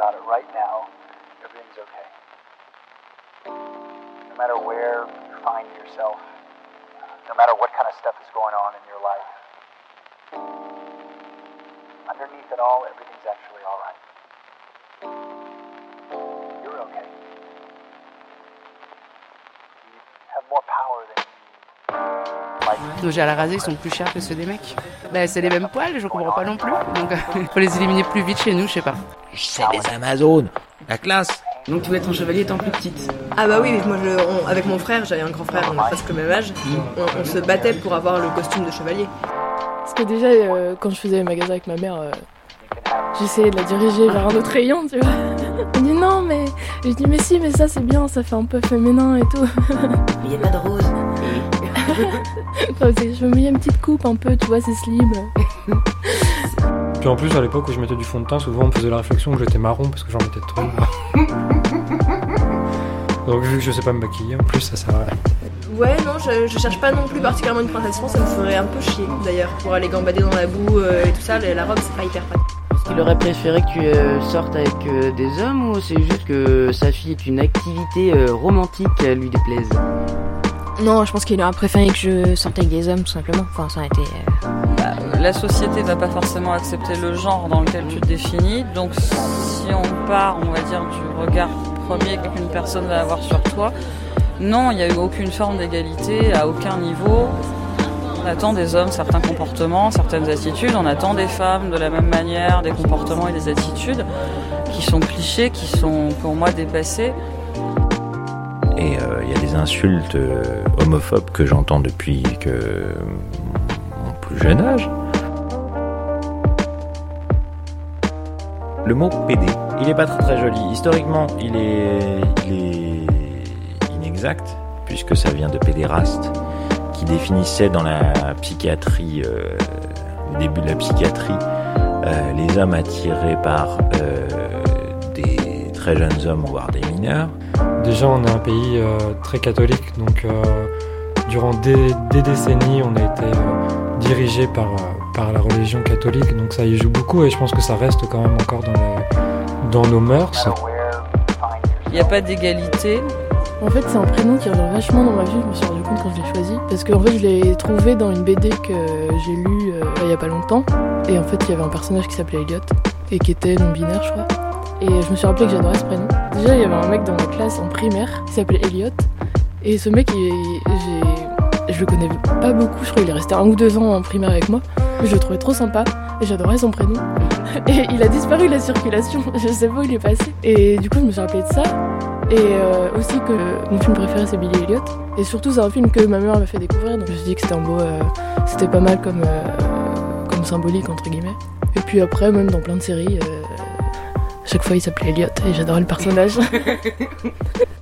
about it right now, everything's okay. No matter where you find yourself, no matter what kind of stuff is going on in your life, underneath it all, everything's actually alright. You're okay. You have more power than you. Nos gels à raser sont plus chers que ceux des mecs. Bah, c'est les mêmes poils, je comprends pas non plus. Donc, il faut les éliminer plus vite chez nous, je sais pas. C'est les Amazones. La classe. Donc, tu veux être un chevalier étant plus petite. Ah bah oui, moi je, on- avec mon frère, j'avais un grand frère, on a presque le même âge, on, on se battait pour avoir le costume de chevalier. Parce que déjà, euh, quand je faisais les magasins avec ma mère, euh, j'essayais de la diriger vers un autre rayon, tu vois. Elle dit non, mais. Je dis, mais si, mais ça c'est bien, ça fait un peu féminin et tout. Il n'y a pas de rose. Enfin, je me mets une petite coupe un peu, tu vois, c'est slim. Puis en plus, à l'époque où je mettais du fond de teint, souvent on me faisait la réflexion que j'étais marron parce que j'en mettais trop. Donc vu que je sais pas me maquiller, en plus ça sert à rien. Ouais, non, je, je cherche pas non plus particulièrement une princesse ça me ferait un peu chier d'ailleurs. Pour aller gambader dans la boue euh, et tout ça, la la robe c'est pas hyper pratique. Est-ce qu'il aurait préféré que tu euh, sortes avec euh, des hommes ou c'est juste que sa fille est une activité euh, romantique qui lui déplaise? Non, je pense qu'il aurait préféré que je sorte avec des hommes, tout simplement. Enfin, ça a été. euh, la société va pas forcément accepter le genre dans lequel tu te définis. Donc si on part, on va dire, du regard premier qu'une personne va avoir sur toi, non, il n'y a eu aucune forme d'égalité à aucun niveau. On attend des hommes certains comportements, certaines attitudes. On attend des femmes de la même manière, des comportements et des attitudes qui sont clichés, qui sont pour moi dépassés. Et euh, il y a des insultes euh, homophobes que j'entends depuis que mon plus jeune âge. Le mot PD, il est pas très, très joli. Historiquement, il est, inexact, puisque ça vient de pédéraste, qui définissait dans la psychiatrie, euh, au début de la psychiatrie, euh, les hommes attirés par des très jeunes hommes, voire des mineurs. Déjà, on est un pays euh, très catholique, donc euh, durant des, des décennies, on a été euh, dirigé par, euh, par la religion catholique, donc ça y joue beaucoup et je pense que ça reste quand même encore dans, les- dans nos mœurs. Il n'y a pas d'égalité? En fait, c'est un prénom qui revient vachement dans ma vie, je me suis rendu compte quand je l'ai choisi. Parce qu'en fait, je l'ai trouvé dans une BD que j'ai lue euh, il y a pas longtemps. Et en fait, il y avait un personnage qui s'appelait Elliot, et qui était non-binaire, je crois. Et je me suis rappelé que j'adorais ce prénom. Déjà, il y avait un mec dans ma classe en primaire qui s'appelait Elliot. Et ce mec, il- je le connais pas beaucoup, je crois qu'il est resté un ou deux ans en primaire avec moi. Je le trouvais trop sympa, et j'adorais son prénom. Et il a disparu de la circulation, je sais pas où il est passé. Et du coup, je me suis rappelé de ça. Et euh, aussi que mon film préféré c'est Billy Elliot. Et surtout c'est un film que ma mère m'a fait découvrir, donc je me suis dit que c'était un beau, euh, c'était pas mal comme, euh, comme symbolique entre guillemets. Et puis après même dans plein de séries, chaque fois il s'appelait Elliot et j'adorais le personnage.